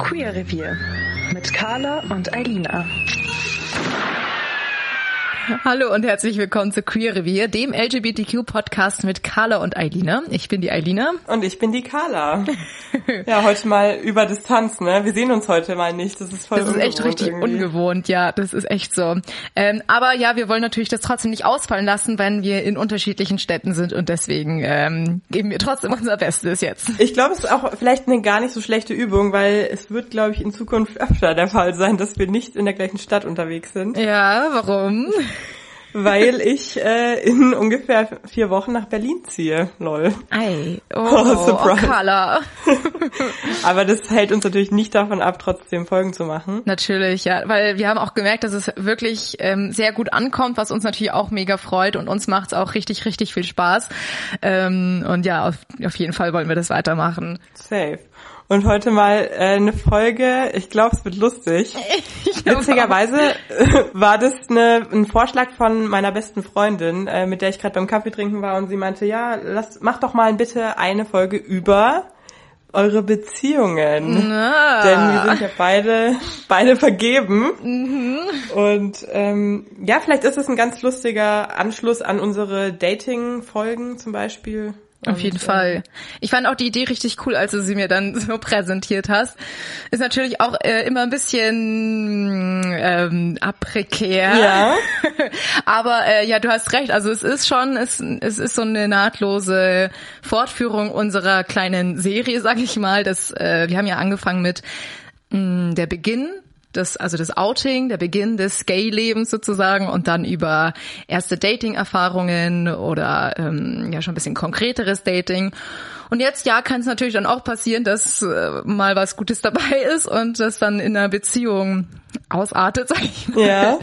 Queer Revier mit Carla und Eilina. Hallo und herzlich willkommen zu Queer Revier, dem LGBTQ-Podcast mit Carla und Eilina. Ich bin die Eilina. Und ich bin die Carla. ja, heute mal über Distanz, ne? Wir sehen uns heute mal nicht. Das ist voll Das ist echt richtig irgendwie. ungewohnt, ja, das ist echt so. Ähm, aber ja, wir wollen natürlich das trotzdem nicht ausfallen lassen, wenn wir in unterschiedlichen Städten sind und deswegen ähm, geben wir trotzdem unser Bestes jetzt. Ich glaube, es ist auch vielleicht eine gar nicht so schlechte Übung, weil es wird, glaube ich, in Zukunft öfter der Fall sein, dass wir nicht in der gleichen Stadt unterwegs sind. Ja, warum? Weil ich äh, in ungefähr vier Wochen nach Berlin ziehe. Lol. Ei, oh, Oh, oh, surprise. Carla. Aber das hält uns natürlich nicht davon ab, trotzdem Folgen zu machen. Natürlich, ja, weil wir haben auch gemerkt, dass es wirklich ähm, sehr gut ankommt, was uns natürlich auch mega freut und uns macht es auch richtig, richtig viel Spaß. Ähm, und ja, auf, auf jeden Fall wollen wir das weitermachen. Safe. Und heute mal äh, eine Folge, ich glaube, es wird lustig. Witzigerweise äh, war das eine, ein Vorschlag von meiner besten Freundin, äh, mit der ich gerade beim Kaffee trinken war und sie meinte, ja, lass, mach doch mal bitte eine Folge über eure Beziehungen. Na. Denn wir sind ja beide, beide vergeben. Und ähm, ja, vielleicht ist es ein ganz lustiger Anschluss an unsere Dating-Folgen zum Beispiel. Auf jeden äh, Fall. Ich fand auch die Idee richtig cool, als du sie mir dann so präsentiert hast. Ist natürlich auch äh, immer ein bisschen ähm, aprekär. Ja. Aber äh, ja, du hast recht. Also es ist schon, es, es ist so eine nahtlose Fortführung unserer kleinen Serie, sag ich mal. Das, äh, wir haben ja angefangen mit mh, der Beginn das, also das Outing, der Beginn des Gay-Lebens sozusagen und dann über erste Dating-Erfahrungen oder ähm, ja schon ein bisschen konkreteres Dating. Und jetzt, ja, kann es natürlich dann auch passieren, dass äh, mal was Gutes dabei ist und das dann in einer Beziehung ausartet, sag ich mal. Ja.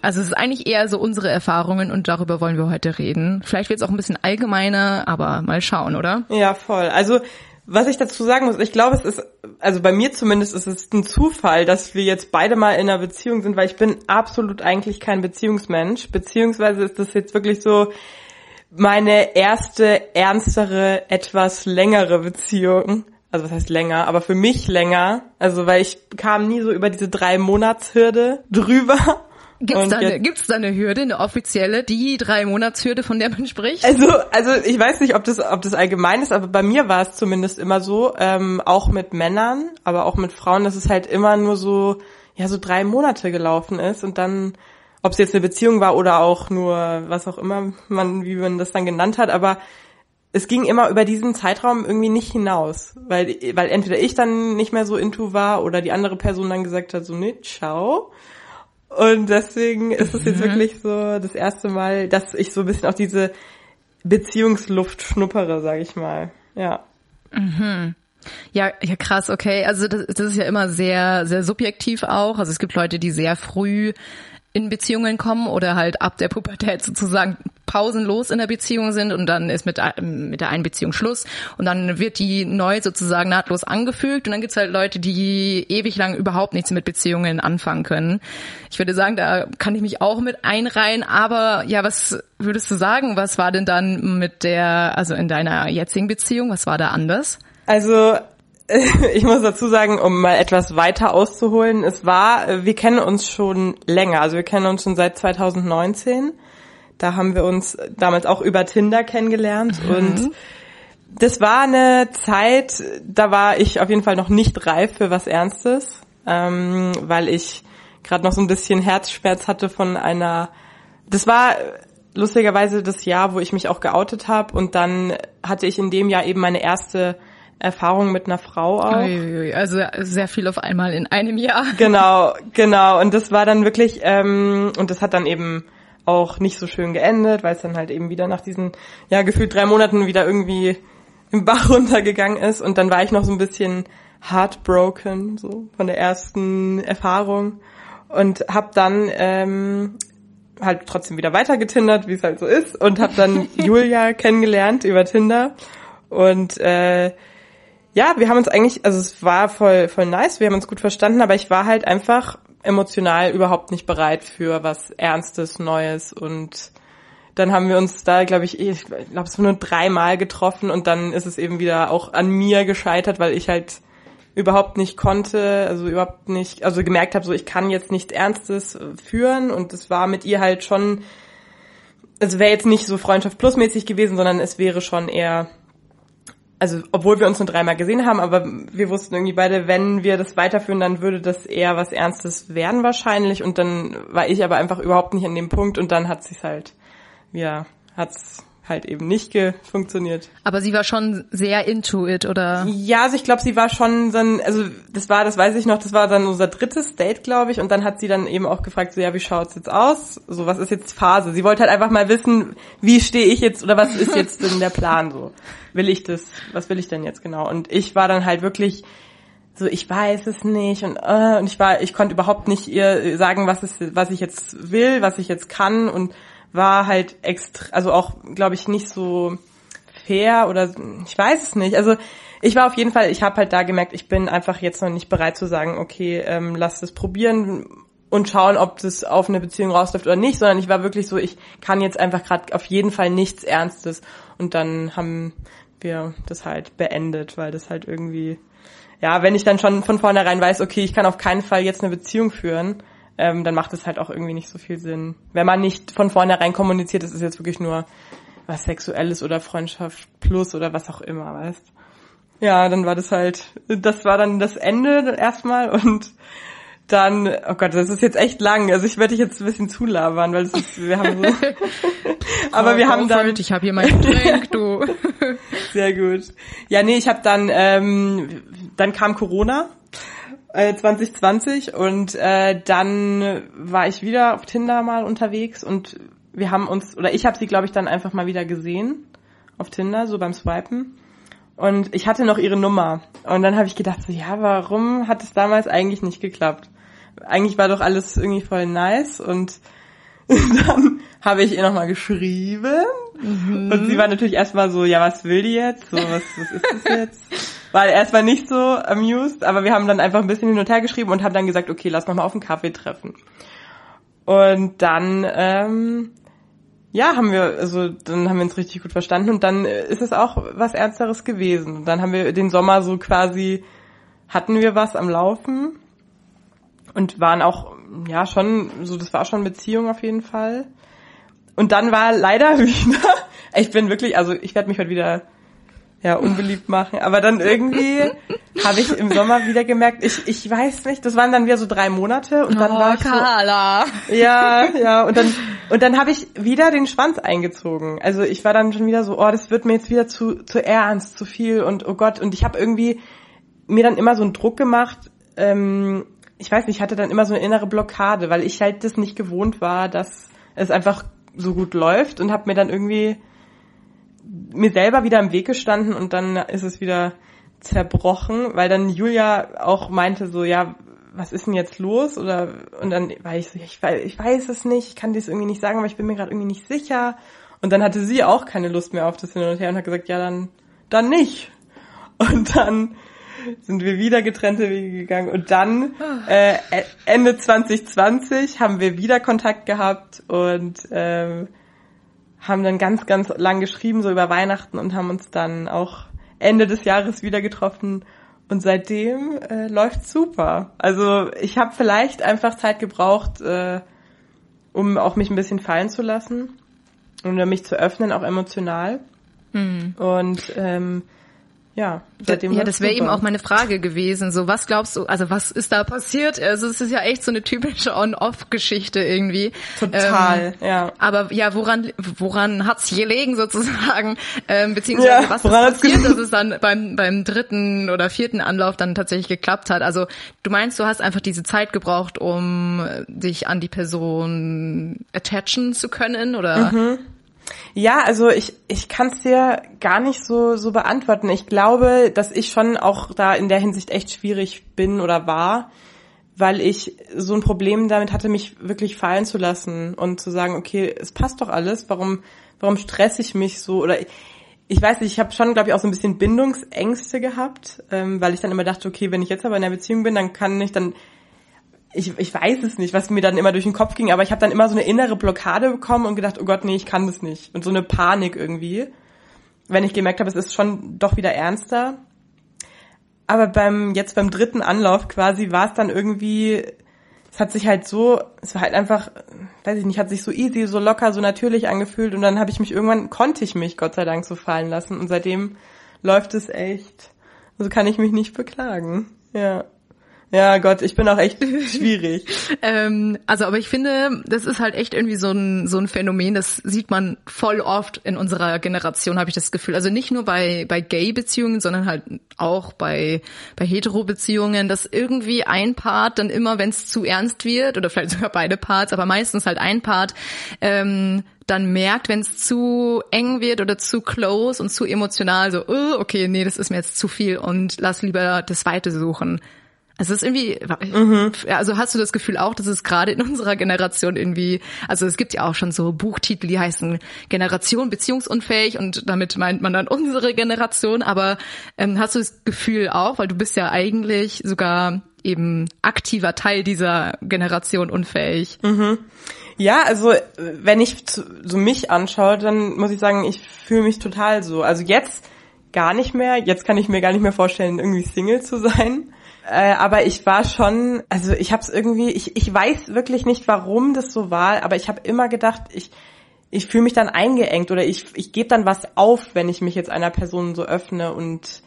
Also es ist eigentlich eher so unsere Erfahrungen und darüber wollen wir heute reden. Vielleicht wird es auch ein bisschen allgemeiner, aber mal schauen, oder? Ja, voll. Also was ich dazu sagen muss, ich glaube, es ist, also bei mir zumindest ist es ein Zufall, dass wir jetzt beide mal in einer Beziehung sind, weil ich bin absolut eigentlich kein Beziehungsmensch. Beziehungsweise ist das jetzt wirklich so meine erste ernstere, etwas längere Beziehung. Also was heißt länger, aber für mich länger. Also weil ich kam nie so über diese drei Monatshürde drüber. Gibt's da, eine, gibt's da eine Hürde, eine offizielle, die drei Monatshürde, von der man spricht? Also, also ich weiß nicht, ob das, ob das allgemein ist, aber bei mir war es zumindest immer so, ähm, auch mit Männern, aber auch mit Frauen, dass es halt immer nur so, ja, so drei Monate gelaufen ist und dann, ob es jetzt eine Beziehung war oder auch nur, was auch immer man, wie man das dann genannt hat, aber es ging immer über diesen Zeitraum irgendwie nicht hinaus, weil, weil entweder ich dann nicht mehr so into war oder die andere Person dann gesagt hat, so, nee, ciao. Und deswegen ist es jetzt wirklich so das erste Mal, dass ich so ein bisschen auf diese Beziehungsluft schnuppere, sag ich mal. Ja. Ja, ja, krass, okay. Also das, das ist ja immer sehr, sehr subjektiv auch. Also es gibt Leute, die sehr früh in Beziehungen kommen oder halt ab der Pubertät sozusagen pausenlos in der Beziehung sind und dann ist mit, ein- mit der einen Beziehung Schluss und dann wird die neu sozusagen nahtlos angefügt und dann gibt's halt Leute, die ewig lang überhaupt nichts mit Beziehungen anfangen können. Ich würde sagen, da kann ich mich auch mit einreihen, aber ja, was würdest du sagen, was war denn dann mit der, also in deiner jetzigen Beziehung, was war da anders? Also ich muss dazu sagen, um mal etwas weiter auszuholen, es war, wir kennen uns schon länger, also wir kennen uns schon seit 2019. Da haben wir uns damals auch über Tinder kennengelernt und das war eine Zeit, da war ich auf jeden Fall noch nicht reif für was Ernstes, ähm, weil ich gerade noch so ein bisschen Herzschmerz hatte von einer. Das war lustigerweise das Jahr, wo ich mich auch geoutet habe und dann hatte ich in dem Jahr eben meine erste Erfahrung mit einer Frau auch. Uiuiui, Also sehr viel auf einmal in einem Jahr. Genau, genau. Und das war dann wirklich, ähm, und das hat dann eben auch nicht so schön geendet, weil es dann halt eben wieder nach diesen, ja, gefühlt drei Monaten wieder irgendwie im Bach runtergegangen ist. Und dann war ich noch so ein bisschen heartbroken, so von der ersten Erfahrung. Und hab dann ähm, halt trotzdem wieder weiter getindert, wie es halt so ist. Und hab dann Julia kennengelernt über Tinder. Und äh, ja, wir haben uns eigentlich, also es war voll, voll nice, wir haben uns gut verstanden, aber ich war halt einfach emotional überhaupt nicht bereit für was Ernstes, Neues und dann haben wir uns da, glaube ich, ich glaube, es war nur dreimal getroffen und dann ist es eben wieder auch an mir gescheitert, weil ich halt überhaupt nicht konnte, also überhaupt nicht, also gemerkt habe, so ich kann jetzt nichts Ernstes führen und es war mit ihr halt schon, es wäre jetzt nicht so Freundschaft plusmäßig gewesen, sondern es wäre schon eher, also obwohl wir uns nur dreimal gesehen haben, aber wir wussten irgendwie beide, wenn wir das weiterführen, dann würde das eher was Ernstes werden wahrscheinlich. Und dann war ich aber einfach überhaupt nicht an dem Punkt und dann hat sich halt, ja, hat's halt eben nicht funktioniert. Aber sie war schon sehr into it, oder? Ja, also ich glaube, sie war schon dann, also das war, das weiß ich noch, das war dann unser drittes Date, glaube ich, und dann hat sie dann eben auch gefragt, so ja, wie schaut's jetzt aus? So, was ist jetzt Phase? Sie wollte halt einfach mal wissen, wie stehe ich jetzt oder was ist jetzt denn der Plan so? Will ich das, was will ich denn jetzt genau? Und ich war dann halt wirklich so, ich weiß es nicht und, äh, und ich war, ich konnte überhaupt nicht ihr sagen, was ist, was ich jetzt will, was ich jetzt kann und war halt extra, also auch, glaube ich, nicht so fair oder ich weiß es nicht. Also ich war auf jeden Fall, ich habe halt da gemerkt, ich bin einfach jetzt noch nicht bereit zu sagen, okay, ähm, lass das probieren und schauen, ob das auf eine Beziehung rausläuft oder nicht, sondern ich war wirklich so, ich kann jetzt einfach gerade auf jeden Fall nichts Ernstes und dann haben wir das halt beendet, weil das halt irgendwie, ja, wenn ich dann schon von vornherein weiß, okay, ich kann auf keinen Fall jetzt eine Beziehung führen, ähm, dann macht es halt auch irgendwie nicht so viel Sinn. Wenn man nicht von vornherein kommuniziert, es ist jetzt wirklich nur was Sexuelles oder Freundschaft plus oder was auch immer, weißt. Ja, dann war das halt, das war dann das Ende erstmal und dann, oh Gott, das ist jetzt echt lang. Also ich werde dich jetzt ein bisschen zulabern, weil es ist, wir haben so. aber wir haben dann. Ich habe hier mein Getränk, du. Sehr gut. Ja, nee, ich habe dann, ähm, dann kam Corona 2020 äh, und äh, dann war ich wieder auf Tinder mal unterwegs und wir haben uns, oder ich habe sie, glaube ich, dann einfach mal wieder gesehen auf Tinder, so beim Swipen. Und ich hatte noch ihre Nummer. Und dann habe ich gedacht, so, ja, warum hat es damals eigentlich nicht geklappt? Eigentlich war doch alles irgendwie voll nice und dann habe ich ihr nochmal geschrieben. Mhm. Und sie war natürlich erstmal so, ja, was will die jetzt? So, was, was ist das jetzt? War erstmal nicht so amused, aber wir haben dann einfach ein bisschen hin und her geschrieben und haben dann gesagt, okay, lass nochmal auf einen Kaffee treffen. Und dann, ähm, ja, haben wir, also dann haben wir uns richtig gut verstanden und dann ist es auch was Ernsteres gewesen. Und dann haben wir den Sommer so quasi, hatten wir was am Laufen und waren auch, ja, schon, so, das war schon Beziehung auf jeden Fall. Und dann war leider wieder, ich bin wirklich, also ich werde mich heute wieder ja, unbeliebt machen. Aber dann irgendwie habe ich im Sommer wieder gemerkt, ich, ich weiß nicht, das waren dann wieder so drei Monate und dann oh, war ich Carla. So, ja, ja, und dann und dann habe ich wieder den Schwanz eingezogen. Also ich war dann schon wieder so, oh, das wird mir jetzt wieder zu zu ernst, zu viel und oh Gott und ich habe irgendwie mir dann immer so einen Druck gemacht. Ähm, ich weiß nicht, ich hatte dann immer so eine innere Blockade, weil ich halt das nicht gewohnt war, dass es einfach so gut läuft und habe mir dann irgendwie mir selber wieder im Weg gestanden und dann ist es wieder zerbrochen, weil dann Julia auch meinte so, ja, was ist denn jetzt los? Oder und dann war ich so, ich, weiß, ich weiß es nicht, ich kann das irgendwie nicht sagen, aber ich bin mir gerade irgendwie nicht sicher. Und dann hatte sie auch keine Lust mehr auf das Hin und Her und hat gesagt, ja, dann, dann nicht. Und dann sind wir wieder getrennte Wege gegangen und dann äh, Ende 2020 haben wir wieder Kontakt gehabt und äh, haben dann ganz, ganz lang geschrieben, so über Weihnachten und haben uns dann auch Ende des Jahres wieder getroffen. Und seitdem äh, läuft super. Also ich habe vielleicht einfach Zeit gebraucht, äh, um auch mich ein bisschen fallen zu lassen und um mich zu öffnen, auch emotional. Mhm. Und ähm, ja, seitdem ja, das wäre eben auch meine Frage gewesen. So, was glaubst du, also was ist da passiert? Also es ist ja echt so eine typische On-Off-Geschichte irgendwie. Total, ähm, ja. Aber ja, woran woran hat's gelegen sozusagen? Ähm, beziehungsweise ja, was ist passiert, dass es dann beim beim dritten oder vierten Anlauf dann tatsächlich geklappt hat? Also du meinst, du hast einfach diese Zeit gebraucht, um dich an die Person attachen zu können, oder? Mhm. Ja, also ich, ich kann es dir gar nicht so, so beantworten. Ich glaube, dass ich schon auch da in der Hinsicht echt schwierig bin oder war, weil ich so ein Problem damit hatte, mich wirklich fallen zu lassen und zu sagen, okay, es passt doch alles, warum, warum stresse ich mich so oder ich weiß nicht, ich habe schon, glaube ich, auch so ein bisschen Bindungsängste gehabt, ähm, weil ich dann immer dachte, okay, wenn ich jetzt aber in einer Beziehung bin, dann kann ich dann ich, ich weiß es nicht, was mir dann immer durch den Kopf ging, aber ich habe dann immer so eine innere Blockade bekommen und gedacht, oh Gott, nee, ich kann das nicht. Und so eine Panik irgendwie, wenn ich gemerkt habe, es ist schon doch wieder ernster. aber beim, jetzt beim dritten Anlauf quasi war es dann irgendwie, es hat sich halt so, es war halt einfach, weiß ich nicht, hat sich so easy, so locker, so natürlich angefühlt und dann habe ich mich irgendwann, konnte ich mich Gott sei Dank so fallen lassen und seitdem läuft es echt. Also kann ich mich nicht beklagen. Ja. Ja, Gott, ich bin auch echt schwierig. ähm, also, aber ich finde, das ist halt echt irgendwie so ein, so ein Phänomen, das sieht man voll oft in unserer Generation, habe ich das Gefühl. Also nicht nur bei, bei Gay-Beziehungen, sondern halt auch bei, bei Hetero-Beziehungen, dass irgendwie ein Part dann immer, wenn es zu ernst wird, oder vielleicht sogar beide Parts, aber meistens halt ein Part, ähm, dann merkt, wenn es zu eng wird oder zu close und zu emotional, so, oh, okay, nee, das ist mir jetzt zu viel und lass lieber das Weite suchen. Also es ist irgendwie, mhm. also hast du das Gefühl auch, dass es gerade in unserer Generation irgendwie, also es gibt ja auch schon so Buchtitel, die heißen Generation beziehungsunfähig und damit meint man dann unsere Generation, aber ähm, hast du das Gefühl auch, weil du bist ja eigentlich sogar eben aktiver Teil dieser Generation unfähig. Mhm. Ja, also wenn ich so mich anschaue, dann muss ich sagen, ich fühle mich total so. Also jetzt gar nicht mehr, jetzt kann ich mir gar nicht mehr vorstellen, irgendwie Single zu sein. Äh, aber ich war schon, also ich habe es irgendwie, ich, ich weiß wirklich nicht, warum das so war, aber ich habe immer gedacht, ich, ich fühle mich dann eingeengt oder ich, ich gebe dann was auf, wenn ich mich jetzt einer Person so öffne und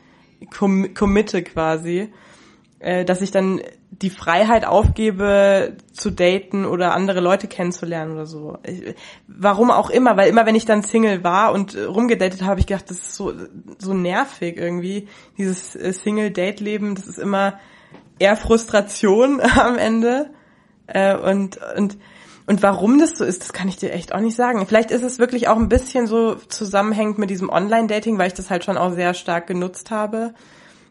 com committe quasi, äh, dass ich dann die Freiheit aufgebe zu daten oder andere Leute kennenzulernen oder so. Ich, warum auch immer, weil immer wenn ich dann Single war und rumgedatet habe, ich gedacht, das ist so so nervig irgendwie dieses äh, Single Date Leben, das ist immer eher Frustration am Ende äh, und und und warum das so ist, das kann ich dir echt auch nicht sagen. Vielleicht ist es wirklich auch ein bisschen so zusammenhängend mit diesem Online-Dating, weil ich das halt schon auch sehr stark genutzt habe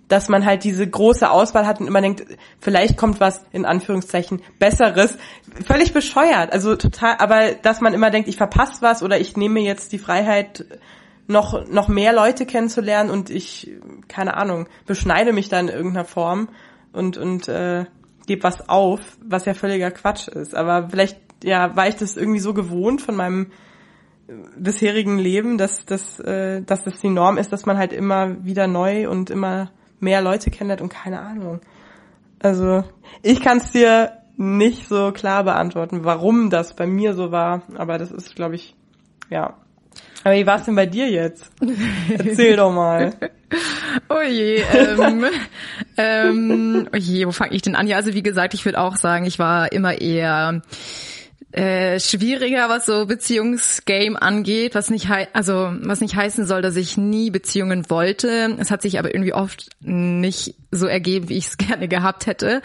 dass man halt diese große Auswahl hat und immer denkt, vielleicht kommt was in Anführungszeichen Besseres. Völlig bescheuert, also total, aber dass man immer denkt, ich verpasse was oder ich nehme jetzt die Freiheit, noch, noch mehr Leute kennenzulernen und ich, keine Ahnung, beschneide mich da in irgendeiner Form und, und äh, gebe was auf, was ja völliger Quatsch ist. Aber vielleicht, ja, war ich das irgendwie so gewohnt von meinem bisherigen Leben, dass, dass, äh, dass das die Norm ist, dass man halt immer wieder neu und immer mehr Leute kennenlernt und keine Ahnung. Also ich kann es dir nicht so klar beantworten, warum das bei mir so war, aber das ist, glaube ich, ja. Aber wie war es denn bei dir jetzt? Erzähl doch mal. Oh je, ähm, ähm, oh je, wo fange ich denn an? Ja, also wie gesagt, ich würde auch sagen, ich war immer eher äh, schwieriger, was so Beziehungsgame angeht, was nicht also was nicht heißen soll, dass ich nie Beziehungen wollte. Es hat sich aber irgendwie oft nicht so ergeben, wie ich es gerne gehabt hätte.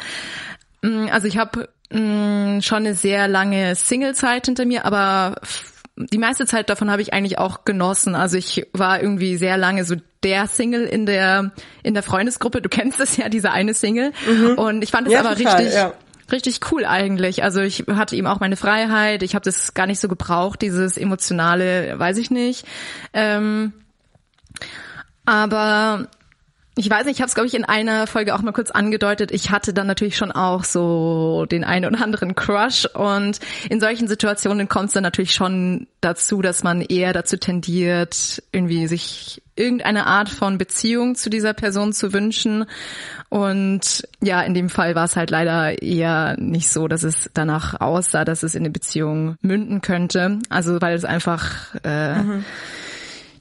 Mm, also ich habe mm, schon eine sehr lange Singlezeit hinter mir, aber die meiste Zeit davon habe ich eigentlich auch genossen. Also ich war irgendwie sehr lange so der Single in der in der Freundesgruppe. Du kennst es ja, diese eine Single. Mhm. Und ich fand es ja, aber total, richtig ja richtig cool eigentlich. Also ich hatte ihm auch meine Freiheit. Ich habe das gar nicht so gebraucht, dieses emotionale, weiß ich nicht. Ähm, aber ich weiß nicht, ich habe es, glaube ich, in einer Folge auch mal kurz angedeutet. Ich hatte dann natürlich schon auch so den einen oder anderen Crush. Und in solchen Situationen kommt es dann natürlich schon dazu, dass man eher dazu tendiert, irgendwie sich irgendeine Art von Beziehung zu dieser Person zu wünschen. Und ja, in dem Fall war es halt leider eher nicht so, dass es danach aussah, dass es in eine Beziehung münden könnte. Also weil es einfach äh, mhm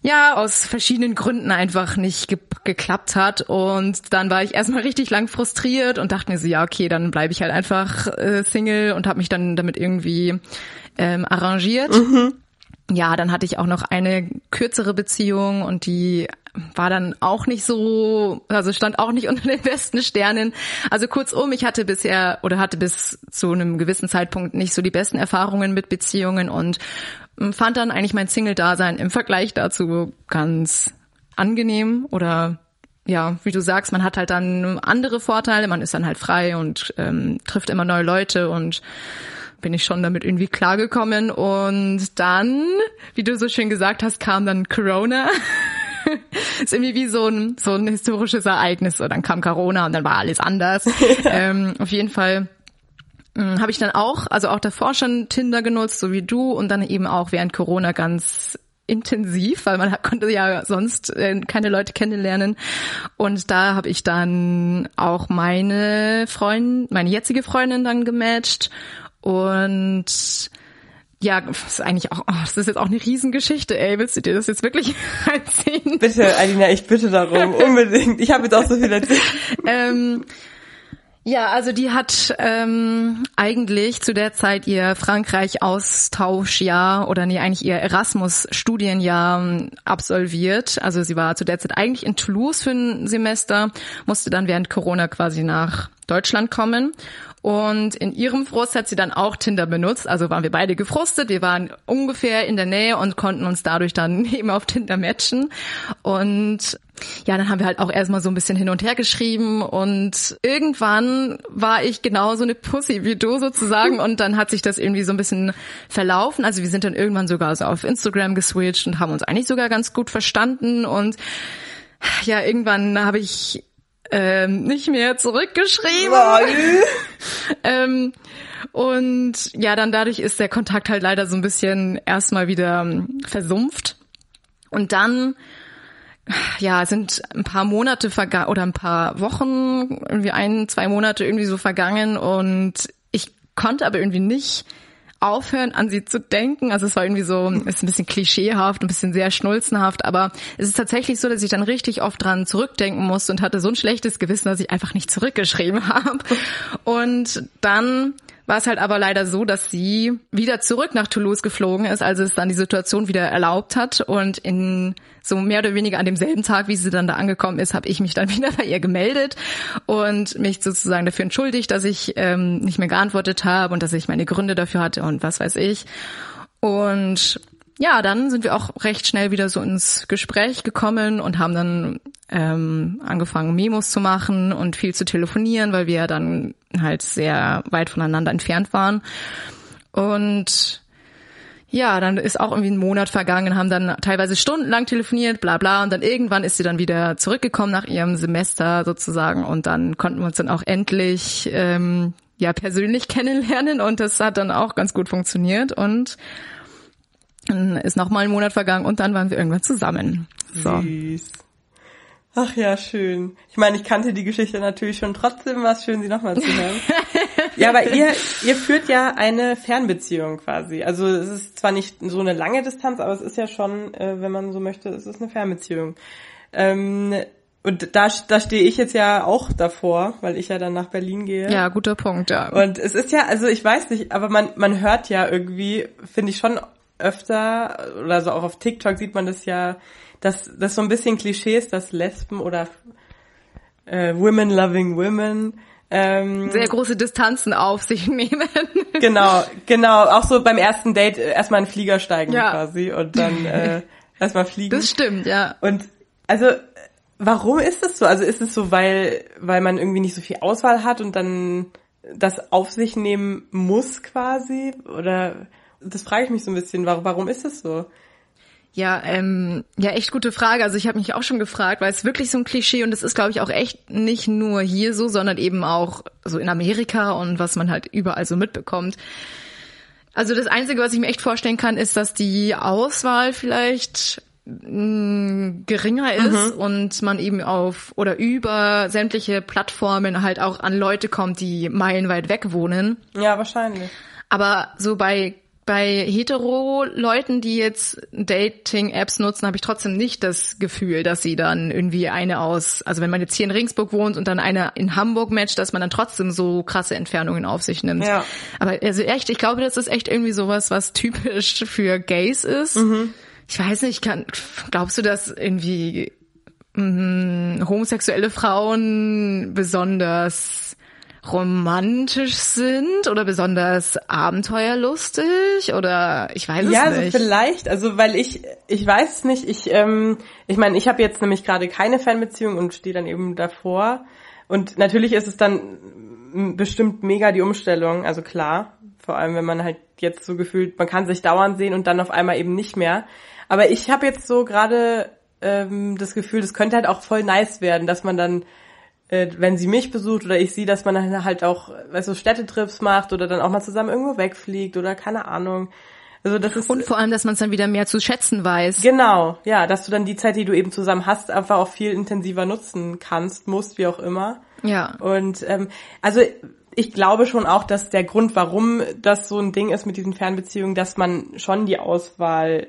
ja, aus verschiedenen Gründen einfach nicht ge geklappt hat. Und dann war ich erstmal richtig lang frustriert und dachte mir so, ja, okay, dann bleibe ich halt einfach äh, Single und habe mich dann damit irgendwie ähm, arrangiert. Mhm. Ja, dann hatte ich auch noch eine kürzere Beziehung und die war dann auch nicht so, also stand auch nicht unter den besten Sternen. Also kurzum, ich hatte bisher oder hatte bis zu einem gewissen Zeitpunkt nicht so die besten Erfahrungen mit Beziehungen und fand dann eigentlich mein Single-Dasein im Vergleich dazu ganz angenehm oder ja, wie du sagst, man hat halt dann andere Vorteile, man ist dann halt frei und ähm, trifft immer neue Leute und bin ich schon damit irgendwie klargekommen. Und dann, wie du so schön gesagt hast, kam dann Corona. ist irgendwie wie so ein, so ein historisches Ereignis. So, dann kam Corona und dann war alles anders. ähm, auf jeden Fall hm, habe ich dann auch, also auch davor schon Tinder genutzt, so wie du, und dann eben auch während Corona ganz intensiv, weil man konnte ja sonst äh, keine Leute kennenlernen. Und da habe ich dann auch meine Freundin, meine jetzige Freundin dann gematcht und ja, das ist eigentlich auch, oh, das ist jetzt auch eine Riesengeschichte, ey. Willst du dir das jetzt wirklich erzählen? Bitte, Alina, ich bitte darum, unbedingt. Ich habe jetzt auch so viel erzählt. ähm, ja, also die hat ähm, eigentlich zu der Zeit ihr Frankreich-Austauschjahr oder nee, eigentlich ihr Erasmus-Studienjahr ähm, absolviert. Also sie war zu der Zeit eigentlich in Toulouse für ein Semester, musste dann während Corona quasi nach Deutschland kommen und in ihrem Frust hat sie dann auch Tinder benutzt. Also waren wir beide gefrustet. Wir waren ungefähr in der Nähe und konnten uns dadurch dann eben auf Tinder matchen. Und ja, dann haben wir halt auch erstmal so ein bisschen hin und her geschrieben und irgendwann war ich genau so eine Pussy wie du sozusagen und dann hat sich das irgendwie so ein bisschen verlaufen. Also wir sind dann irgendwann sogar so auf Instagram geswitcht und haben uns eigentlich sogar ganz gut verstanden und ja, irgendwann habe ich ähm, nicht mehr zurückgeschrieben. ähm, und ja, dann dadurch ist der Kontakt halt leider so ein bisschen erstmal wieder ähm, versumpft. Und dann ja, sind ein paar Monate vergangen oder ein paar Wochen, irgendwie ein, zwei Monate irgendwie so vergangen und ich konnte aber irgendwie nicht aufhören, an sie zu denken. Also es war irgendwie so, ist ein bisschen klischeehaft, ein bisschen sehr schnulzenhaft, aber es ist tatsächlich so, dass ich dann richtig oft dran zurückdenken musste und hatte so ein schlechtes Gewissen, dass ich einfach nicht zurückgeschrieben habe. Und dann war es halt aber leider so, dass sie wieder zurück nach Toulouse geflogen ist, als es dann die Situation wieder erlaubt hat. Und in so mehr oder weniger an demselben Tag, wie sie dann da angekommen ist, habe ich mich dann wieder bei ihr gemeldet und mich sozusagen dafür entschuldigt, dass ich ähm, nicht mehr geantwortet habe und dass ich meine Gründe dafür hatte und was weiß ich. Und ja, dann sind wir auch recht schnell wieder so ins Gespräch gekommen und haben dann ähm, angefangen, Memos zu machen und viel zu telefonieren, weil wir ja dann halt sehr weit voneinander entfernt waren. Und ja, dann ist auch irgendwie ein Monat vergangen, haben dann teilweise stundenlang telefoniert, bla bla, und dann irgendwann ist sie dann wieder zurückgekommen nach ihrem Semester sozusagen. Und dann konnten wir uns dann auch endlich ähm, ja persönlich kennenlernen. Und das hat dann auch ganz gut funktioniert. Und dann ist noch mal ein Monat vergangen und dann waren wir irgendwann zusammen. So. Süß. Ach ja, schön. Ich meine, ich kannte die Geschichte natürlich schon. Trotzdem war es schön, sie nochmal zu hören. ja, aber ihr, ihr führt ja eine Fernbeziehung quasi. Also es ist zwar nicht so eine lange Distanz, aber es ist ja schon, äh, wenn man so möchte, es ist eine Fernbeziehung. Ähm, und da, da stehe ich jetzt ja auch davor, weil ich ja dann nach Berlin gehe. Ja, guter Punkt, ja. Und es ist ja, also ich weiß nicht, aber man, man hört ja irgendwie, finde ich schon öfter, oder so auch auf TikTok sieht man das ja, dass das so ein bisschen Klischee ist, dass Lesben oder äh, Women loving Women ähm, sehr große Distanzen auf sich nehmen. genau, genau. Auch so beim ersten Date erstmal in den Flieger steigen ja. quasi und dann äh, erstmal fliegen. Das stimmt, ja. Und also warum ist das so? Also ist es so, weil weil man irgendwie nicht so viel Auswahl hat und dann das auf sich nehmen muss quasi? Oder das frage ich mich so ein bisschen. Warum, warum ist es so? Ja, ähm, ja, echt gute Frage. Also ich habe mich auch schon gefragt, weil es wirklich so ein Klischee und es ist, glaube ich, auch echt nicht nur hier so, sondern eben auch so in Amerika und was man halt überall so mitbekommt. Also das Einzige, was ich mir echt vorstellen kann, ist, dass die Auswahl vielleicht mh, mm, geringer ist mhm. und man eben auf oder über sämtliche Plattformen halt auch an Leute kommt, die meilenweit weg wohnen. Ja, wahrscheinlich. Aber so bei bei hetero-Leuten, die jetzt Dating-Apps nutzen, habe ich trotzdem nicht das Gefühl, dass sie dann irgendwie eine aus, also wenn man jetzt hier in Ringsburg wohnt und dann eine in Hamburg matcht, dass man dann trotzdem so krasse Entfernungen auf sich nimmt. Ja. Aber also echt, ich glaube, das ist echt irgendwie sowas, was typisch für Gays ist. Mhm. Ich weiß nicht, kann, glaubst du, dass irgendwie mh, homosexuelle Frauen besonders romantisch sind oder besonders abenteuerlustig oder ich weiß es ja, nicht. Ja, also vielleicht, also weil ich ich weiß es nicht, ich ähm, ich meine, ich habe jetzt nämlich gerade keine Fanbeziehung und stehe dann eben davor und natürlich ist es dann bestimmt mega die Umstellung, also klar, vor allem wenn man halt jetzt so gefühlt, man kann sich dauernd sehen und dann auf einmal eben nicht mehr. Aber ich habe jetzt so gerade ähm, das Gefühl, das könnte halt auch voll nice werden, dass man dann äh, wenn sie mich besucht oder ich sie, dass man dann halt auch, weißt du, Städtetrips macht oder dann auch mal zusammen irgendwo wegfliegt oder keine Ahnung. Also das ist Und vor allem, dass man es dann wieder mehr zu schätzen weiß. genau, ja, dass du dann die Zeit, die du eben zusammen hast, einfach auch viel intensiver nutzen kannst, musst, wie auch immer. Ja. Und ähm, also ich glaube schon auch, dass der Grund, warum das so ein Ding ist mit diesen Fernbeziehungen, dass man schon die Auswahl,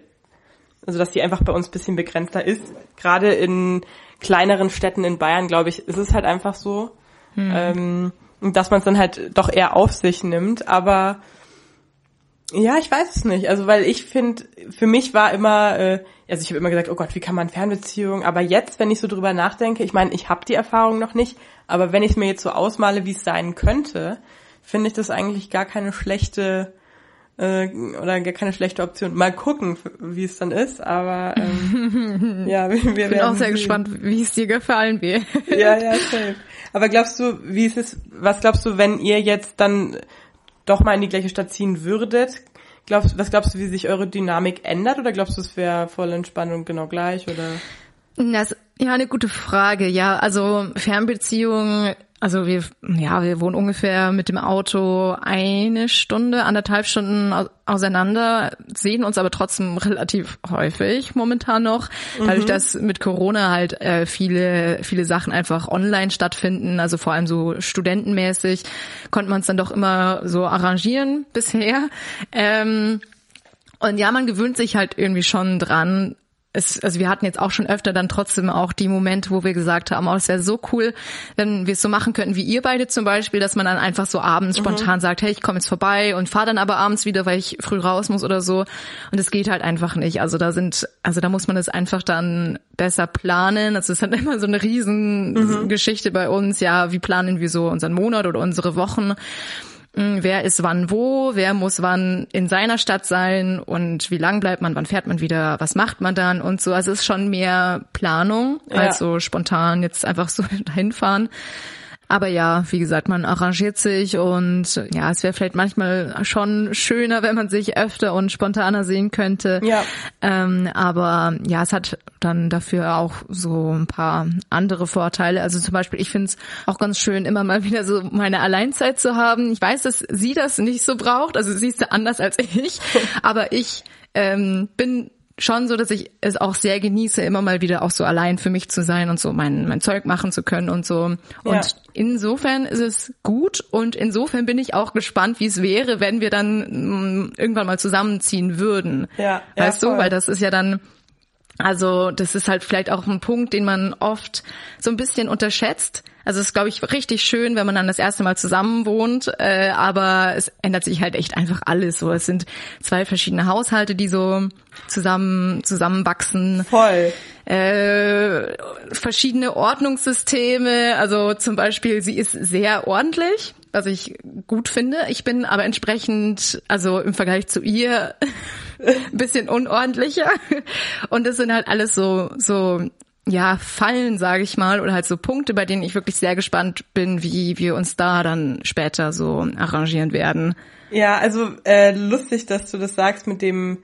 also dass die einfach bei uns ein bisschen begrenzter ist. Gerade in kleineren Städten in Bayern, glaube ich, ist es halt einfach so. Ähm, und dass man es dann halt doch eher auf sich nimmt. Aber ja, ich weiß es nicht. Also weil ich finde, für mich war immer, äh, also ich habe immer gesagt, oh Gott, wie kann man Fernbeziehungen? Aber jetzt, wenn ich so drüber nachdenke, ich meine, ich habe die Erfahrung noch nicht, aber wenn ich mir jetzt so ausmale, wie es sein könnte, finde ich das eigentlich gar keine schlechte äh, oder gar keine schlechte Option. Mal gucken, wie es dann ist. Aber ähm, ja, wir, wir Ich bin auch werden sehr sehen. gespannt, wie es dir gefallen wird. Ja, ja, safe. Aber glaubst du, wie ist es, was glaubst du, wenn ihr jetzt dann doch mal in die gleiche Stadt ziehen würdet? Glaubst, was glaubst du, wie sich eure Dynamik ändert? Oder glaubst du, es wäre voll entspannt und genau gleich? Oder? Das, ja, eine gute Frage. Ja, also Fernbeziehungen, also wir, ja, wir wohnen ungefähr mit dem Auto eine Stunde, anderthalb Stunden au- auseinander, sehen uns aber trotzdem relativ häufig momentan noch, dadurch, dass mit Corona halt äh, viele, viele Sachen einfach online stattfinden, also vor allem so studentenmäßig, konnte man es dann doch immer so arrangieren bisher. Ähm, und ja, man gewöhnt sich halt irgendwie schon dran. Es, also wir hatten jetzt auch schon öfter dann trotzdem auch die Momente, wo wir gesagt haben, oh, es wäre so cool, wenn wir es so machen könnten wie ihr beide zum Beispiel, dass man dann einfach so abends spontan sagt, hey, ich komme jetzt vorbei und fahre dann aber abends wieder, weil ich früh raus muss oder so. Und es geht halt einfach nicht. Also da sind, also da muss man es einfach dann besser planen. Das ist dann immer so eine riesen Geschichte bei uns. Ja, wie planen wir so unseren Monat oder unsere Wochen? Mm, wer ist wann wo, wer muss wann in seiner Stadt sein und wie lang bleibt man, wann fährt man wieder, was macht man dann und so. Also es ist schon mehr Planung Ja. als so spontan jetzt einfach so dahin fahren. Aber ja, wie gesagt, man arrangiert sich und ja, es wäre vielleicht manchmal schon schöner, wenn man sich öfter und spontaner sehen könnte. Ja. Ähm, aber ja, es hat dann dafür auch so ein paar andere Vorteile. Also zum Beispiel, ich finde es auch ganz schön, immer mal wieder so meine Alleinzeit zu haben. Ich weiß, dass sie das nicht so braucht, also sie ist ja anders als ich, aber ich ähm, bin schon so, dass ich es auch sehr genieße, immer mal wieder auch so allein für mich zu sein und so mein, mein Zeug machen zu können und so. Und Ja. insofern ist es gut und insofern bin ich auch gespannt, wie es wäre, wenn wir dann mm, irgendwann mal zusammenziehen würden. Ja, ja, weißt du, voll. weil das ist ja dann, also das ist halt vielleicht auch ein Punkt, den man oft so ein bisschen unterschätzt. Also es ist, glaube ich, richtig schön, wenn man dann das erste Mal zusammen wohnt, äh, aber es ändert sich halt echt einfach alles. So, es sind zwei verschiedene Haushalte, die so zusammen zusammenwachsen Voll. äh, verschiedene Ordnungssysteme. Also zum Beispiel, sie ist sehr ordentlich, was ich gut finde. Ich bin aber entsprechend, also im Vergleich zu ihr, ein bisschen unordentlicher. Und das sind halt alles so, so, ja, Fallen, sage ich mal, oder halt so Punkte, bei denen ich wirklich sehr gespannt bin, wie wir uns da dann später so arrangieren werden. Ja, also äh, lustig, dass du das sagst mit dem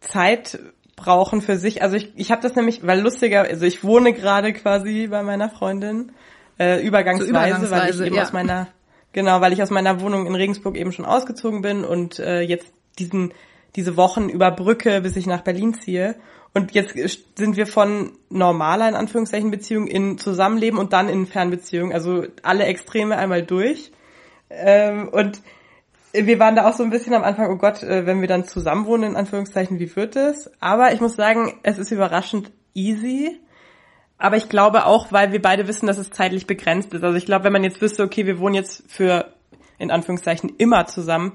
Zeit brauchen für sich. Also ich, ich habe das nämlich, weil lustiger, also ich wohne gerade quasi bei meiner Freundin äh, übergangsweise, So übergangsweise, weil ich eben ja. aus meiner genau, weil ich aus meiner Wohnung in Regensburg eben schon ausgezogen bin und äh, jetzt diesen diese Wochen überbrücke, bis ich nach Berlin ziehe. Und jetzt sind wir von normaler, in Anführungszeichen, Beziehung in Zusammenleben und dann in Fernbeziehung. Also alle Extreme einmal durch. Ähm, und wir waren da auch so ein bisschen am Anfang, oh Gott, äh, wenn wir dann zusammen wohnen, in Anführungszeichen, wie wird es? Aber ich muss sagen, es ist überraschend easy. Aber ich glaube auch, weil wir beide wissen, dass es zeitlich begrenzt ist. Also ich glaube, wenn man jetzt wüsste, okay, wir wohnen jetzt für, in Anführungszeichen, immer zusammen,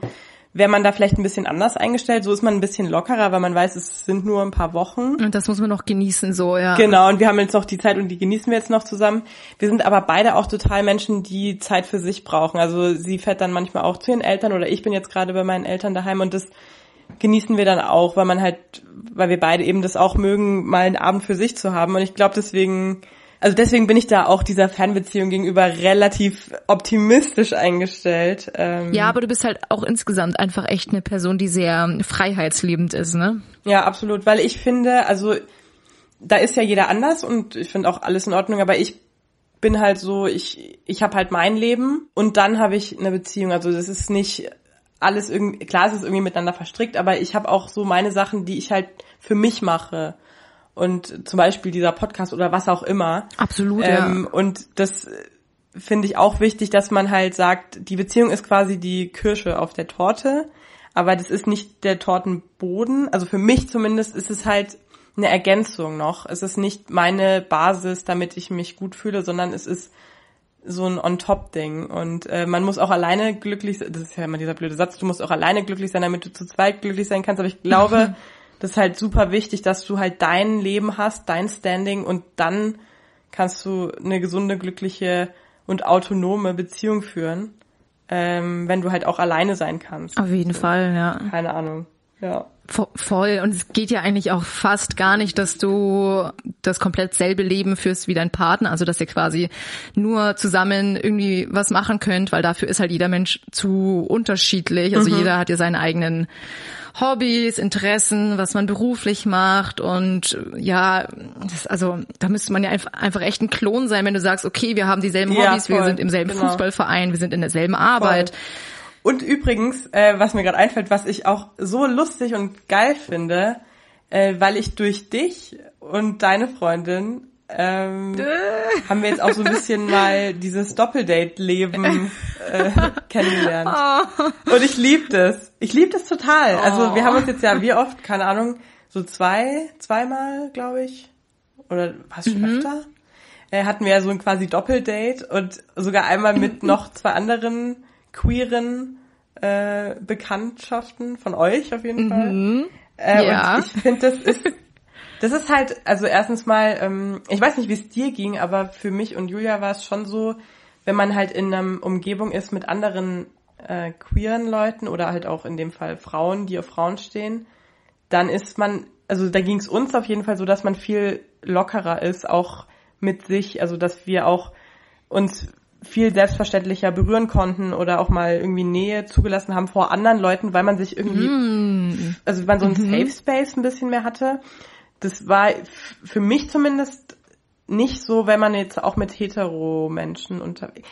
wäre man da vielleicht ein bisschen anders eingestellt. So ist man ein bisschen lockerer, weil man weiß, es sind nur ein paar Wochen. Und das muss man noch genießen, so, ja. Genau, und wir haben jetzt noch die Zeit und die genießen wir jetzt noch zusammen. Wir sind aber beide auch total Menschen, die Zeit für sich brauchen. Also sie fährt dann manchmal auch zu ihren Eltern oder ich bin jetzt gerade bei meinen Eltern daheim und das genießen wir dann auch, weil man halt, weil wir beide eben das auch mögen, mal einen Abend für sich zu haben. Und ich glaube deswegen, also deswegen bin ich da auch dieser Fernbeziehung gegenüber relativ optimistisch eingestellt. Ähm, Ja, aber du bist halt auch insgesamt einfach echt eine Person, die sehr freiheitsliebend ist, ne? Ja, absolut, weil ich finde, also da ist ja jeder anders und ich finde auch alles in Ordnung, aber ich bin halt so, ich ich habe halt mein Leben und dann habe ich eine Beziehung, also das ist nicht alles irgendwie, klar, es ist irgendwie miteinander verstrickt, aber ich habe auch so meine Sachen, die ich halt für mich mache. Und zum Beispiel dieser Podcast oder was auch immer. Absolut, Ähm, ja. und das finde ich auch wichtig, dass man halt sagt, die Beziehung ist quasi die Kirsche auf der Torte, aber das ist nicht der Tortenboden. Also für mich zumindest ist es halt eine Ergänzung noch. Es ist nicht meine Basis, damit ich mich gut fühle, sondern es ist so ein On-Top-Ding. Und äh, man muss auch alleine glücklich sein. Das ist ja immer dieser blöde Satz, du musst auch alleine glücklich sein, damit du zu zweit glücklich sein kannst. Aber ich glaube, das ist halt super wichtig, dass du halt dein Leben hast, dein Standing und dann kannst du eine gesunde, glückliche und autonome Beziehung führen, ähm, wenn du halt auch alleine sein kannst. Auf jeden Fall, ja. Keine Ahnung. Ja. Vo- Voll. Und es geht ja eigentlich auch fast gar nicht, dass du das komplett selbe Leben führst wie dein Partner. Also, dass ihr quasi nur zusammen irgendwie was machen könnt, weil dafür ist halt jeder Mensch zu unterschiedlich. Also jeder hat ja seine eigenen Hobbys, Interessen, was man beruflich macht und ja, das, also da müsste man ja einfach, einfach echt ein Klon sein, wenn du sagst, okay, wir haben dieselben Ja, Hobbys, wir voll, sind im selben genau. Fußballverein, wir sind in derselben Arbeit. Und übrigens, äh, was mir gerade einfällt, was ich auch so lustig und geil finde, äh, weil ich durch dich und deine Freundin ähm, haben wir jetzt auch so ein bisschen mal dieses Doppeldate-Leben äh, kennengelernt. Und ich liebe das. Ich liebe das total. Also wir haben uns jetzt ja wie oft, keine Ahnung, so zwei, zweimal, glaube ich, oder was schon öfter, äh, hatten wir ja so ein quasi Doppeldate und sogar einmal mit noch zwei anderen queeren äh, Bekanntschaften von euch auf jeden Fall. Äh, Ja. Und ich finde, das ist das ist halt, also erstens mal, ähm, ich weiß nicht, wie es dir ging, aber für mich und Julia war es schon so, wenn man halt in einer Umgebung ist mit anderen äh, queeren Leuten oder halt auch in dem Fall Frauen, die auf Frauen stehen, dann ist man, also da ging es uns auf jeden Fall so, dass man viel lockerer ist, auch mit sich, also dass wir auch uns viel selbstverständlicher berühren konnten oder auch mal irgendwie Nähe zugelassen haben vor anderen Leuten, weil man sich irgendwie, also weil man so ein Safe Space ein bisschen mehr hatte. Das war für mich zumindest nicht so, wenn man jetzt auch mit hetero Menschen unterwegs.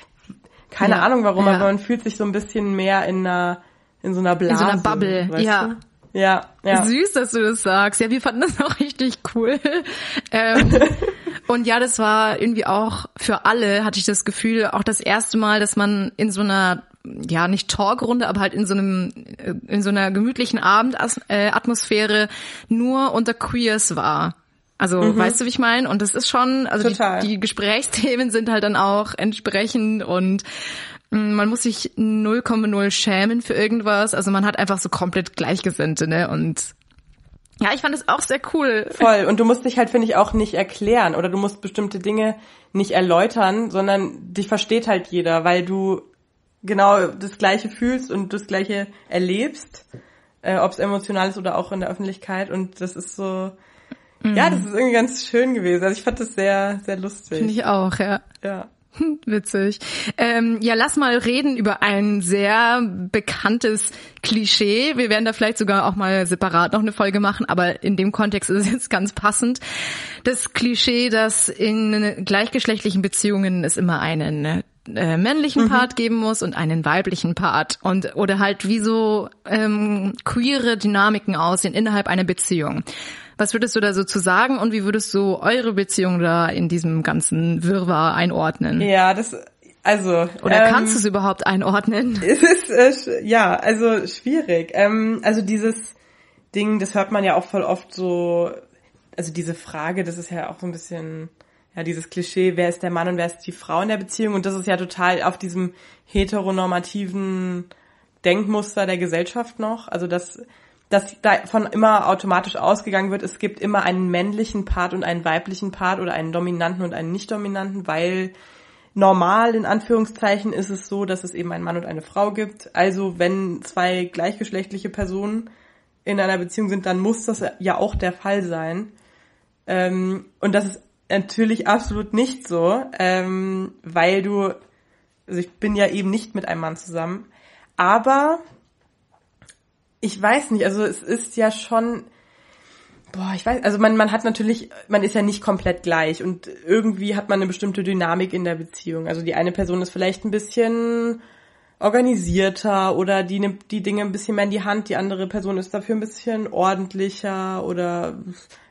Keine Ja, Ahnung warum, ja. aber man fühlt sich so ein bisschen mehr in einer in so einer Blase. so einer Bubble, weißt ja. Du? Ja, ja. Süß, dass du das sagst. Ja, wir fanden das auch richtig cool. Ähm, und ja, das war irgendwie auch für alle, hatte ich das Gefühl, auch das erste Mal, dass man in so einer, ja, nicht Talkrunde, aber halt in so einem, äh, in so einer gemütlichen Abendatmosphäre nur unter Queers war. Also, weißt du, wie ich meine? Und das ist schon, also die, die Gesprächsthemen sind halt dann auch entsprechend und mh, man muss sich 0,0 schämen für irgendwas. Also man hat einfach so komplett Gleichgesinnte, ne? Und ja, ich fand es auch sehr cool. Voll. Und du musst dich halt, finde ich, auch nicht erklären oder du musst bestimmte Dinge nicht erläutern, sondern dich versteht halt jeder, weil du genau das Gleiche fühlst und das Gleiche erlebst, äh, ob es emotional ist oder auch in der Öffentlichkeit. Und das ist so, ja, das ist irgendwie ganz schön gewesen. Also ich fand das sehr, sehr lustig. Finde ich auch, ja. ja. Witzig. Ähm, ja, lass mal reden über ein sehr bekanntes Klischee. Wir werden da vielleicht sogar auch mal separat noch eine Folge machen, aber in dem Kontext ist es jetzt ganz passend. Das Klischee, dass in gleichgeschlechtlichen Beziehungen es immer einen äh, männlichen Part geben muss und einen weiblichen Part und oder halt wie so ähm, queere Dynamiken aussehen innerhalb einer Beziehung. Was würdest du da so zu sagen und wie würdest du eure Beziehung da in diesem ganzen Wirrwarr einordnen? Ja, das, also. Oder ähm, kannst du es überhaupt einordnen? Es ist, äh, ja, also schwierig. Ähm, also dieses Ding, das hört man ja auch voll oft so, also diese Frage, das ist ja auch so ein bisschen, ja, dieses Klischee, wer ist der Mann und wer ist die Frau in der Beziehung? Und das ist ja total auf diesem heteronormativen Denkmuster der Gesellschaft noch. Also dass, dass davon immer automatisch ausgegangen wird, es gibt immer einen männlichen Part und einen weiblichen Part oder einen dominanten und einen nicht dominanten, weil normal in Anführungszeichen ist es so, dass es eben einen Mann und eine Frau gibt. Also wenn zwei gleichgeschlechtliche Personen in einer Beziehung sind, dann muss das ja auch der Fall sein. Ähm, und das ist natürlich absolut nicht so, ähm, weil du, also ich bin ja eben nicht mit einem Mann zusammen, aber ich weiß nicht, also es ist ja schon, boah, ich weiß, also man, man hat natürlich, man ist ja nicht komplett gleich und irgendwie hat man eine bestimmte Dynamik in der Beziehung. Also die eine Person ist vielleicht ein bisschen organisierter oder die nimmt die Dinge ein bisschen mehr in die Hand, die andere Person ist dafür ein bisschen ordentlicher oder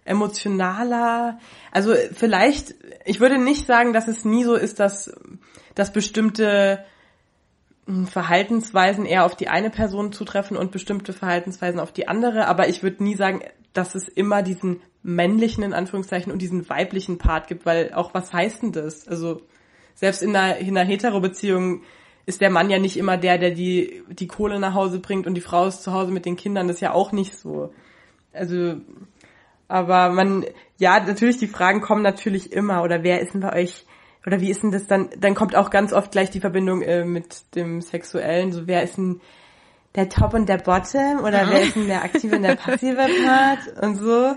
emotionaler. Also vielleicht, ich würde nicht sagen, dass es nie so ist, dass, dass bestimmte hm, Verhaltensweisen eher auf die eine Person zutreffen und bestimmte Verhaltensweisen auf die andere, aber ich würde nie sagen, dass es immer diesen männlichen in Anführungszeichen und diesen weiblichen Part gibt, weil auch was heißt denn das? Also selbst in einer, in einer Hetero-Beziehung ist der Mann ja nicht immer der, der die, die Kohle nach Hause bringt und die Frau ist zu Hause mit den Kindern. Das ist ja auch nicht so. Also, aber man, ja, natürlich, die Fragen kommen natürlich immer. Oder wer ist denn bei euch, oder wie ist denn das dann? Dann kommt auch ganz oft gleich die Verbindung äh, mit dem Sexuellen. So, wer ist denn der Top und der Bottom? Oder wer ist denn der aktive und der passive Part? Und so.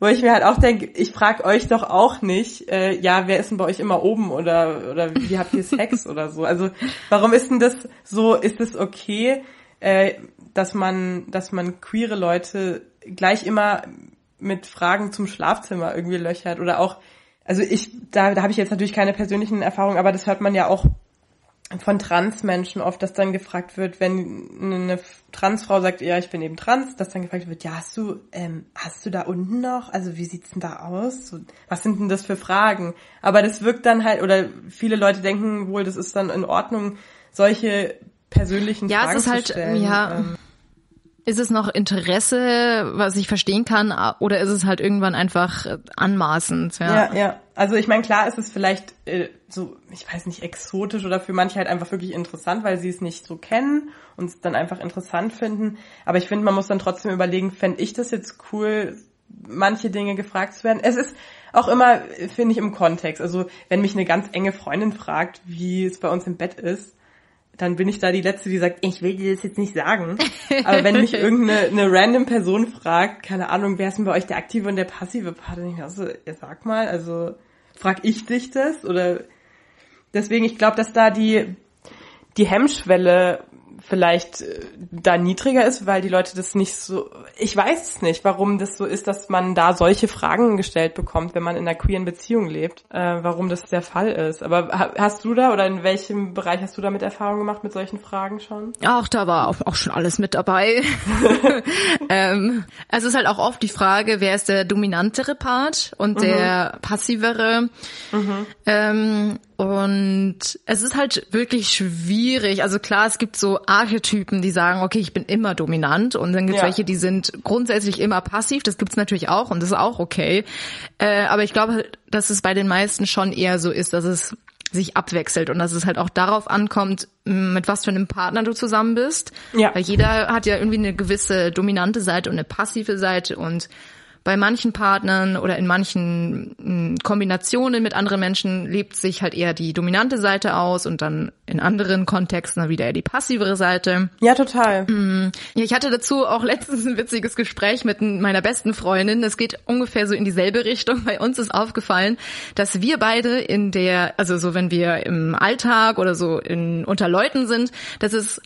Wo ich mir halt auch denke, ich frage euch doch auch nicht, äh, ja, wer ist denn bei euch immer oben oder oder wie habt ihr Sex oder so? Also warum ist denn das so? Ist es okay, äh, dass man dass man queere Leute gleich immer mit Fragen zum Schlafzimmer irgendwie löchert oder auch also ich da da habe ich jetzt natürlich keine persönlichen Erfahrungen, aber das hört man ja auch von Transmenschen oft, dass dann gefragt wird, wenn eine Transfrau sagt, ja, ich bin eben trans, dass dann gefragt wird, ja, hast du, ähm, hast du da unten noch? Also wie sieht's denn da aus? Was sind denn das für Fragen? Aber das wirkt dann halt, oder viele Leute denken wohl, das ist dann in Ordnung, solche persönlichen ja, Fragen es ist halt, zu stellen. Ja, Ähm, Ist es noch Interesse, was ich verstehen kann, oder ist es halt irgendwann einfach anmaßend? Ja, Ja, ja. Also ich meine, klar ist es vielleicht äh, so, ich weiß nicht, exotisch oder für manche halt einfach wirklich interessant, weil sie es nicht so kennen und es dann einfach interessant finden. Aber ich finde, man muss dann trotzdem überlegen, fände ich das jetzt cool, manche Dinge gefragt zu werden. Es ist auch immer, finde ich, im Kontext. Also wenn mich eine ganz enge Freundin fragt, wie es bei uns im Bett ist, dann bin ich da die Letzte, die sagt, ich will dir das jetzt nicht sagen. Aber wenn mich irgendeine eine random Person fragt, keine Ahnung, wer ist denn bei euch der aktive und der passive Part, dann ich mir so, ja, sag mal, also frag ich dich das? Oder deswegen, ich glaube, dass da die, die Hemmschwelle vielleicht äh, da niedriger ist, weil die Leute das nicht so, ich weiß es nicht, warum das so ist, dass man da solche Fragen gestellt bekommt, wenn man in einer queeren Beziehung lebt, äh, warum das der Fall ist. Aber ha- hast du da oder in welchem Bereich hast du damit Erfahrung gemacht mit solchen Fragen schon? Auch da war auch, auch schon alles mit dabei. ähm, also es ist halt auch oft die Frage, wer ist der dominantere Part und der passivere. Ähm, und es ist halt wirklich schwierig. Also klar, es gibt so Archetypen, die sagen, okay, ich bin immer dominant. Und dann gibt es Ja. welche, die sind grundsätzlich immer passiv. Das gibt's natürlich auch und das ist auch okay. Äh, aber ich glaube, dass es bei den meisten schon eher so ist, dass es sich abwechselt und dass es halt auch darauf ankommt, m, mit was für einem Partner du zusammen bist. Ja. Weil jeder hat ja irgendwie eine gewisse dominante Seite und eine passive Seite und bei manchen Partnern oder in manchen m, Kombinationen mit anderen Menschen lebt sich halt eher die dominante Seite aus und dann in anderen Kontexten dann wieder eher die passivere Seite. Ja, total. Ja, ich hatte dazu auch letztens ein witziges Gespräch mit meiner besten Freundin. Es geht ungefähr so in dieselbe Richtung. Bei uns ist aufgefallen, dass wir beide in der, also so wenn wir im Alltag oder so in, unter Leuten sind, dass es